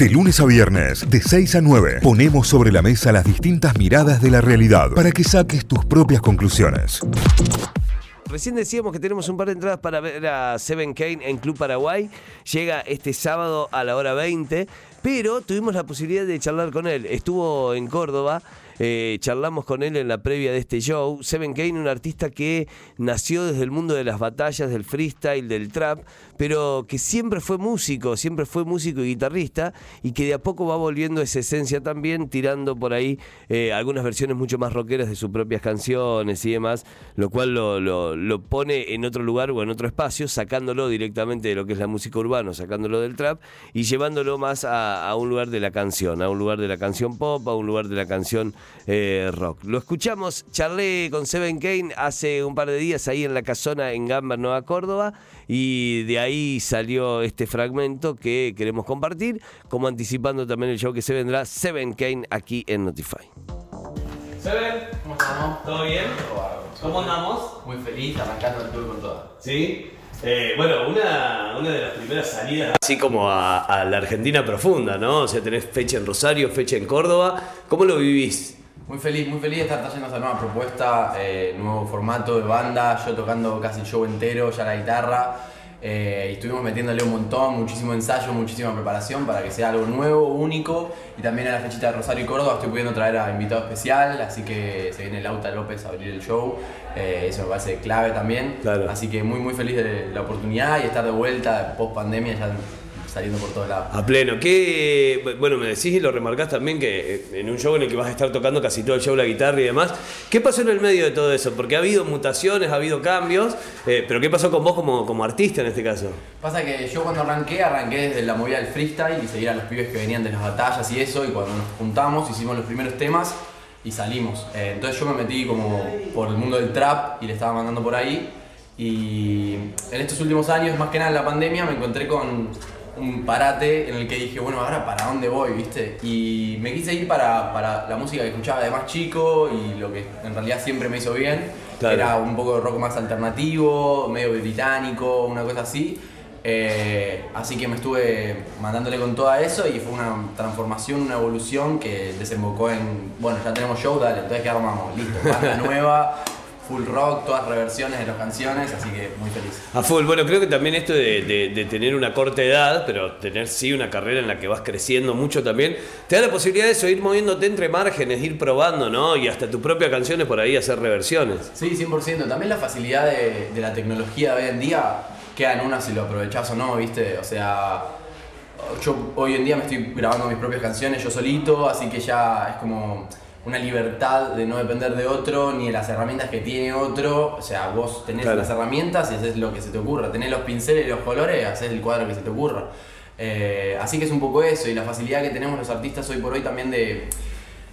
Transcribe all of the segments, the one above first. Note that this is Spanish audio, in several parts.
De lunes a viernes, de 6 a 9, ponemos sobre la mesa las distintas miradas de la realidad para que saques tus propias conclusiones. Recién decíamos que tenemos un par de entradas para ver a Seven Kane en Club Paraguay. Llega este sábado a la hora 20, pero tuvimos la posibilidad de charlar con él. Estuvo en Córdoba. Eh, charlamos con él en la previa de este show. Seven Kane, un artista que nació desde el mundo de las batallas, del freestyle, del trap, pero que siempre fue músico, siempre fue músico y guitarrista, y que de a poco va volviendo esa esencia también, tirando por ahí eh, algunas versiones mucho más rockeras de sus propias canciones y demás, lo cual lo, lo- lo pone en otro lugar o en otro espacio, sacándolo directamente de lo que es la música urbana, sacándolo del trap y llevándolo más a, a un lugar de la canción, a un lugar de la canción pop, a un lugar de la canción eh, rock. Lo escuchamos, charlé con Seven Kane hace un par de días ahí en la casona en Gamba, Nueva Córdoba, y de ahí salió este fragmento que queremos compartir, como anticipando también el show que se vendrá, Seven Kane aquí en Notify. Seven, ¿Cómo estamos? ¿todo bien? ¿Cómo andamos? Muy feliz, arrancando el tour con toda. Sí. Eh, bueno, una, una de las primeras salidas. Así como a, a la Argentina profunda, ¿no? O sea, tenés fecha en Rosario, fecha en Córdoba. ¿Cómo lo vivís? Muy feliz, muy feliz de estar trayendo esta nueva propuesta, eh, nuevo formato de banda, yo tocando casi el show entero, ya la guitarra. eh, y estuvimos metiéndole un montón, muchísimo ensayo, muchísima preparación para que sea algo nuevo, único. Y también a la fechita de Rosario y Córdoba estoy pudiendo traer a invitado especial, así que se viene Lauta López a abrir el show. eh, eso me parece clave también. Claro. Así que muy, muy feliz de la oportunidad y estar de vuelta post pandemia, ya saliendo por todos lados. A pleno. ¿Qué, bueno, me decís y lo remarcás también que eh, en un show en el que vas a estar tocando casi todo el show la guitarra y demás. ¿Qué pasó en el medio de todo eso? Porque ha habido mutaciones, ha habido cambios, eh, pero ¿qué pasó con vos como, como artista en este caso? Pasa que yo cuando arranqué, arranqué desde la movida del freestyle y seguir a los pibes que venían de las batallas y eso, y cuando nos juntamos hicimos los primeros temas y salimos. Eh, entonces yo me metí como por el mundo del trap y le estaba mandando por ahí. Y en estos últimos años, más que nada en la pandemia, me encontré con un parate en el que dije, bueno, ahora para dónde voy, ¿viste? Y me quise ir para, para la música que escuchaba de más chico y lo que en realidad siempre me hizo bien. Claro. Era un poco de rock más alternativo, medio británico, una cosa así. Eh, así que me estuve mandándole con todo eso y fue una transformación, una evolución que desembocó en, bueno, ya tenemos show, dale, entonces ¿qué armamos? Listo, banda nueva, full rock, todas reversiones de las canciones, así que muy feliz. A full, bueno, creo que también esto de, de- de tener una corta edad, pero tener sí una carrera en la que vas creciendo mucho también, te da la posibilidad de eso, ir moviéndote entre márgenes, ir probando, ¿no? Y hasta tu propia canción es por ahí hacer reversiones. Sí, 100%. También la facilidad de, de la tecnología de hoy en día queda en una si lo aprovechás o no, ¿viste? O sea, yo hoy en día me estoy grabando mis propias canciones yo solito, así que ya es como una libertad de no depender de otro ni de las herramientas que tiene otro. O sea, vos tenés Claro. las herramientas y haces lo que se te ocurra. Tenés los pinceles y los colores, haces el cuadro que se te ocurra. Eh, así que es un poco eso y la facilidad que tenemos los artistas hoy por hoy también de,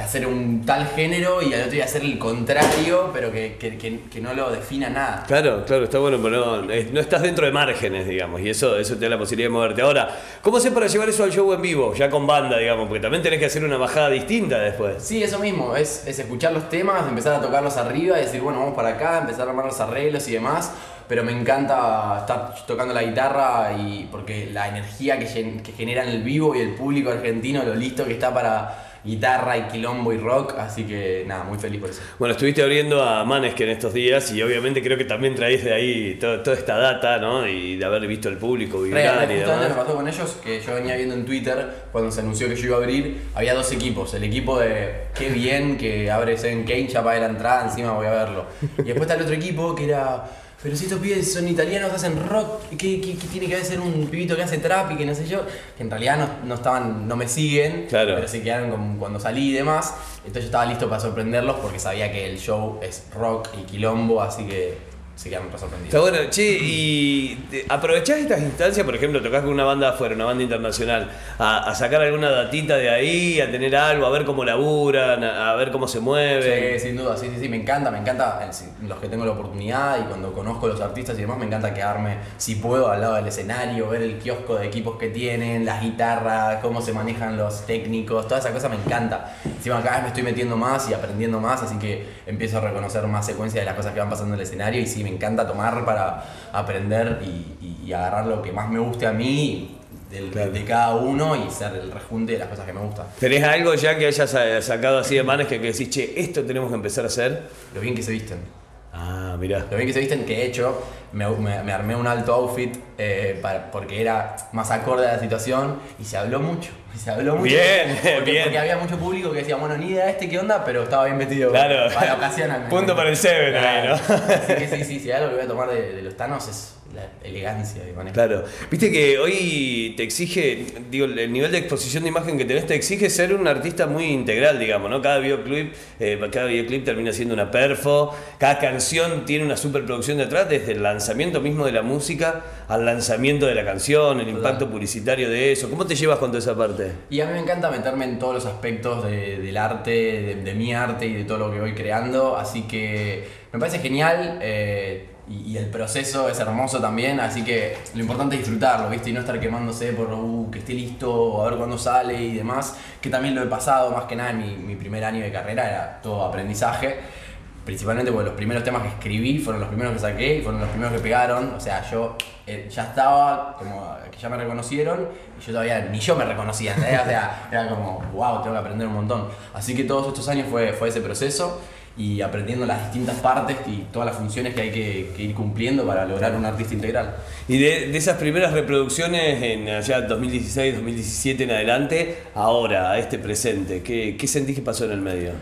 de hacer un tal género y al otro día hacer el contrario, pero que, que- que- que no lo defina nada. Claro, claro, está bueno, pero no, no estás dentro de márgenes, digamos, y eso, eso te da la posibilidad de moverte. Ahora, ¿cómo hacer para llevar eso al show en vivo, ya con banda, digamos? Porque también tenés que hacer una bajada distinta después. Sí, eso mismo, es, es escuchar los temas, empezar a tocarlos arriba y decir, bueno, vamos para acá, empezar a armar los arreglos y demás. Pero me encanta estar tocando la guitarra y porque la energía que, gen- que genera en el vivo y el público argentino, lo listo que está para guitarra y quilombo y rock, así que nada, muy feliz por eso. Bueno, estuviste abriendo a Maneskin en estos días y obviamente creo que también traís de ahí to- toda esta data, ¿no? Y de haber visto al público vibrar re, y justamente me demás. pasó con ellos que yo venía viendo en Twitter cuando se anunció que yo iba a abrir, había dos equipos. El equipo de qué bien que abre Seven Kane, ya pagué la entrada, encima voy a verlo. Y después está el otro equipo que era, pero si estos pibes son italianos, hacen rock, ¿qué, qué- qué tiene que ser un pibito que hace trap y que no sé yo? Que en realidad no, no estaban, no me siguen, Claro. pero se quedaron con- cuando salí y demás. Entonces yo estaba listo para sorprenderlos porque sabía que el show es rock y quilombo, así que se quedaron para sorprendidos. Está bueno, che, y aprovechás estas instancias, por ejemplo, tocas con una banda afuera, una banda internacional, a, a sacar alguna datita de ahí, a tener algo, a ver cómo laburan, a, a ver cómo se mueven. Sí, sin duda, sí, sí, sí, me encanta, me encanta eh, los que tengo la oportunidad y cuando conozco los artistas y demás, me encanta quedarme, si puedo, al lado del escenario, ver el kiosco de equipos que tienen, las guitarras, cómo se manejan los técnicos, toda esa cosa me encanta. Encima cada vez me estoy metiendo más y aprendiendo más, así que empiezo a reconocer más secuencia de las cosas que van pasando en el escenario y sí, me encanta tomar para aprender y, y- y agarrar lo que más me guste a mí del- Claro. de cada uno y ser el rejunte de las cosas que me gustan. ¿Tenés algo ya que hayas eh, sacado así de manes que, que decís, che, esto tenemos que empezar a hacer? Lo bien que se visten. Mirá. Lo bien que se visten, que de hecho me, me- me armé un alto outfit eh, para- porque era más acorde a la situación y se habló mucho. y Se habló mucho. Bien, porque, bien. Porque había mucho público que decía, bueno, ni idea este qué onda, pero estaba bien vestido. Claro. Para la ocasión. Punto para el Seven ahí, ¿no? Así que sí, sí, sí, algo que voy a tomar de, de los Thanos es la elegancia de manejo. Claro. Viste que hoy te exige, digo, el nivel de exposición de imagen que tenés te exige ser un artista muy integral, digamos, ¿no? Cada videoclip, eh, cada videoclip termina siendo una perfo, cada canción tiene una superproducción detrás, desde el lanzamiento mismo de la música al lanzamiento de la canción, el impacto publicitario de eso. ¿Cómo te llevas con toda esa parte? Y a mí me encanta meterme en todos los aspectos de- del arte, de, de mi arte y de todo lo que voy creando, así que me parece genial eh, y, y el proceso es hermoso también, así que lo importante es disfrutarlo, ¿viste? Y no estar quemándose por uh, que esté listo, a ver cuándo sale y demás, que también lo he pasado, más que nada en mi, mi primer año de carrera era todo aprendizaje. Principalmente porque los primeros temas que escribí fueron los primeros que saqué y fueron los primeros que pegaron. O sea, yo eh, ya estaba, como que ya me reconocieron y yo todavía ni yo me reconocía. ¿entendés? O sea, era como, wow, tengo que aprender un montón. Así que todos estos años fue, fue ese proceso y aprendiendo las distintas partes y todas las funciones que hay que, que ir cumpliendo para lograr un artista integral. Y de, de esas primeras reproducciones en allá 2016, 2017 en adelante, ahora, a este presente, ¿qué, qué sentís que pasó en el medio?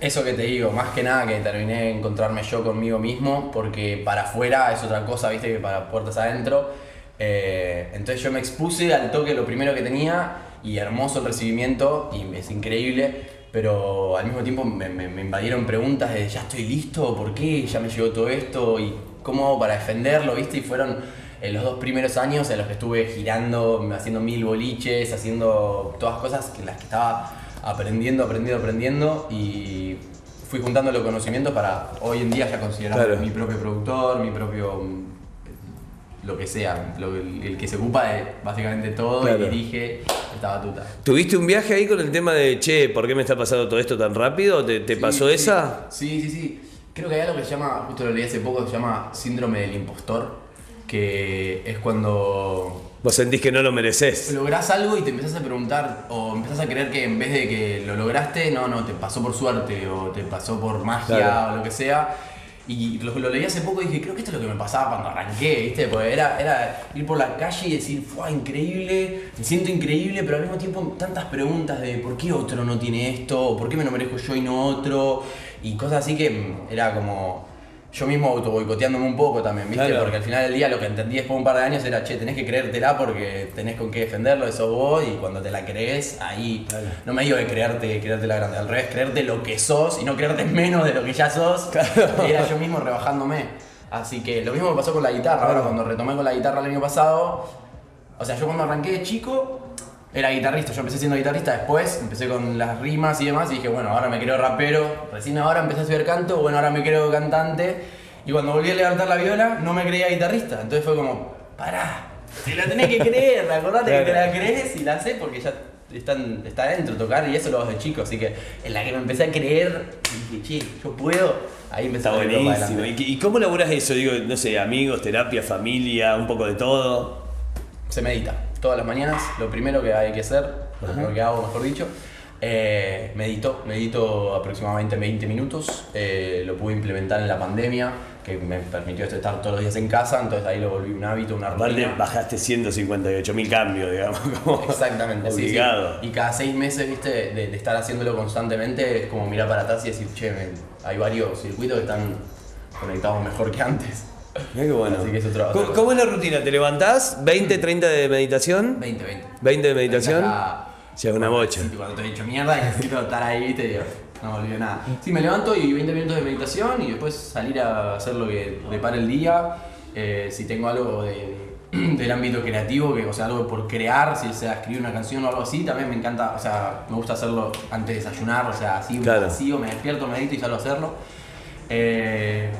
Eso que te digo, más que nada que terminé de encontrarme yo conmigo mismo, porque para afuera es otra cosa, viste, que para puertas adentro. Eh, entonces yo me expuse al toque lo primero que tenía y hermoso el recibimiento y es increíble, pero al mismo tiempo me, me- me invadieron preguntas de ya estoy listo, ¿por qué? Ya me llegó todo esto y cómo hago para defenderlo, viste, y fueron en los dos primeros años en los que estuve girando, haciendo mil boliches, haciendo todas cosas que las que estaba aprendiendo, aprendiendo, aprendiendo y fui juntando los conocimientos para hoy en día ya considerarme Claro. mi propio productor, mi propio lo que sea, lo- el, el que se ocupa de básicamente todo Claro. y dirige esta batuta. ¿Tuviste un viaje ahí con el tema de, che, ¿por qué me está pasando todo esto tan rápido? ¿Te, te Sí, pasó sí. esa? Sí, sí, sí. Creo que hay algo que se llama, justo lo leí hace poco, se llama síndrome del impostor, que es cuando ¿Vos sentís que no lo mereces? lográs algo y te empezás a preguntar o empezás a creer que en vez de que lo lograste, no, no, te pasó por suerte o te pasó por magia Claro. o lo que sea. Y lo, leí hace poco y dije, creo que esto es lo que me pasaba cuando arranqué, ¿viste? Porque era, era ir por la calle y decir, fue increíble, me siento increíble, pero al mismo tiempo tantas preguntas de por qué otro no tiene esto, por qué me lo merezco yo y no otro, y cosas así que mm, era como yo mismo auto boicoteándome un poco también, ¿viste? Claro. Porque al final del día lo que entendí después de un par de años era, che, tenés que creértela porque tenés con qué defenderlo, eso vos, y cuando te la crees, ahí. No me digo de creerte, creerte la grande, al revés, creerte lo que sos y no creerte menos de lo que ya sos. Era yo mismo rebajándome. Así que lo mismo me pasó con la guitarra. Ahora, cuando retomé con la guitarra el año pasado, o sea, yo cuando arranqué de chico. Era guitarrista, yo empecé siendo guitarrista después, empecé con las rimas y demás y dije, bueno, ahora me creo rapero, recién ahora empecé a estudiar canto, bueno, ahora me creo cantante y cuando volví a levantar la viola no me creía guitarrista, entonces fue como, pará, te la tenés que creer, acordate que te la crees y la haces porque ya están, está dentro tocar y eso lo hago de chico, así que en la que me empecé a creer, dije, che, yo puedo, ahí empecé Está buenísimo. ¿Y, y cómo laburas eso? Digo, no sé, amigos, terapia, familia, un poco de todo. se medita todas las mañanas. Lo primero que hay que hacer, lo que hago, mejor dicho, eh, medito. Medito aproximadamente 20 minutos. Eh, lo pude implementar en la pandemia, que me permitió estar todos los días en casa. Entonces ahí lo volví un hábito, una rutina. bajaste 158 mil cambios, digamos. como Exactamente, sí, sí. Y cada seis meses, viste, de, de estar haciéndolo constantemente, es como mirar para atrás y decir, che, me- hay varios circuitos que están conectados mejor que antes. Mirá qué bueno. Así que es otro- ¿Cómo, es la rutina? ¿Te levantás? ¿20, 30 de meditación? 20, 20. 20 de meditación. Ya, una bocha. Sí, cuando te he dicho mierda necesito estar ahí, viste, digo, no me olvido nada. Sí, me levanto y 20 minutos de meditación y después salir a hacer lo que depara el día. Eh, si tengo algo de, del ámbito creativo, que, o sea, algo por crear, si sea escribir una canción o algo así, también me encanta, o sea, me gusta hacerlo antes de desayunar, o sea, así, Claro. vacío, me despierto, medito y salgo a hacerlo. Eh,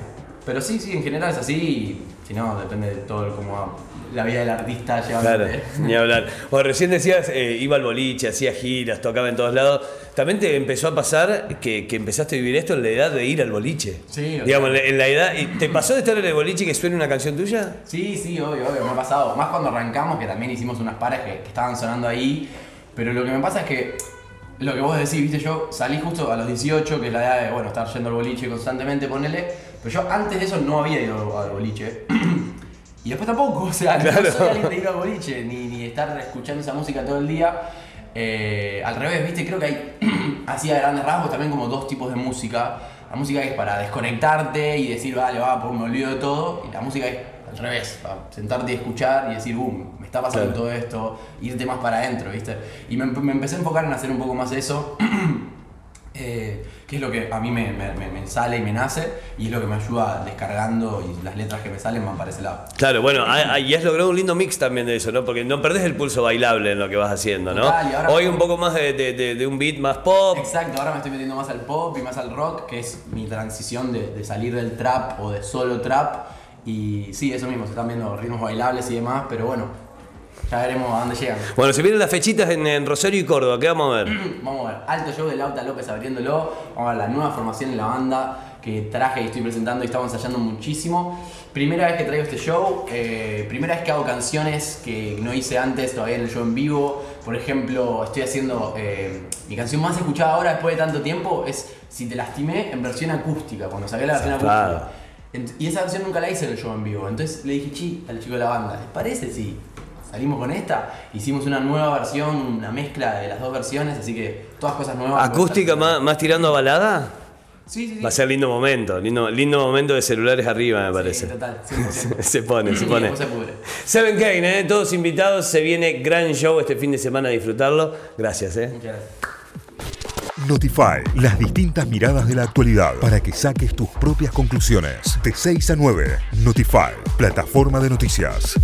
pero sí, sí, en general es así. y Si no, depende de todo cómo la vida del artista Claro, llevándote. ni hablar. O recién decías, eh, iba al boliche, hacía giras, tocaba en todos lados. También te empezó a pasar que, que empezaste a vivir esto en la edad de ir al boliche. Sí, Digamos, sea- en la edad. ¿y ¿Te pasó de estar en el boliche que suene una canción tuya? Sí, sí, obvio, obvio, me ha pasado. Más cuando arrancamos, que también hicimos unas pares que, que estaban sonando ahí. Pero lo que me pasa es que, lo que vos decís, viste, yo salí justo a los 18, que es la edad de, bueno, estar yendo al boliche constantemente, ponele. Pero yo antes de eso no había ido al boliche. y después tampoco, o sea, Claro. no soy alguien de ir al boliche, ni, ni estar escuchando esa música todo el día. Eh, al revés, viste, creo que hay, así a grandes rasgos, también como dos tipos de música. La música que es para desconectarte y decir, vale, va, pues me olvido de todo. Y la música que es al revés, para sentarte y escuchar y decir, boom, me está pasando Claro. todo esto, irte más para adentro, viste. Y me, me empecé a enfocar en hacer un poco más eso. eh, que es lo que a mí me, me- me- sale y me nace, y es lo que me ayuda descargando y las letras que me salen van para ese lado. Claro, bueno, y has logrado un lindo mix también de eso, ¿no? Porque no perdés el pulso bailable en lo que vas haciendo, ¿no? Total, Hoy un poco más de, de- de- de un beat más pop. Exacto, ahora me estoy metiendo más al pop y más al rock, que es mi transición de, de salir del trap o de solo trap. Y sí, eso mismo, se están viendo ritmos bailables y demás, pero bueno, ya veremos a dónde llegan. Bueno, se vienen las fechitas en, en Rosario y Córdoba, ¿qué vamos a ver? Vamos a ver, alto show de Lauta López abriéndolo, vamos a ver la nueva formación en la banda que traje y estoy presentando y estamos ensayando muchísimo. Primera vez que traigo este show, eh, primera vez que hago canciones que no hice antes todavía en el show en vivo. Por ejemplo, estoy haciendo eh, mi canción más escuchada ahora después de tanto tiempo es Si te lastimé en versión acústica, cuando saqué la versión acústica. Y esa versión nunca la hice en el show en vivo. Entonces le dije, chi, al chico de la banda, ¿les parece si salimos con esta? Hicimos una nueva versión, una mezcla de las dos versiones, así que todas cosas nuevas. ¿Acústica más, más tirando a balada? Sí, sí, sí. Va a ser lindo momento, lindo, lindo momento de celulares arriba, me parece. Sí, total, 100%. se pone, se pone. se pudre. Seven Kane, ¿eh? todos invitados, se viene gran show este fin de semana a disfrutarlo. Gracias, ¿eh? Muchas gracias. Notify, las distintas miradas de la actualidad para que saques tus propias conclusiones. De 6 a 9, Notify, plataforma de noticias.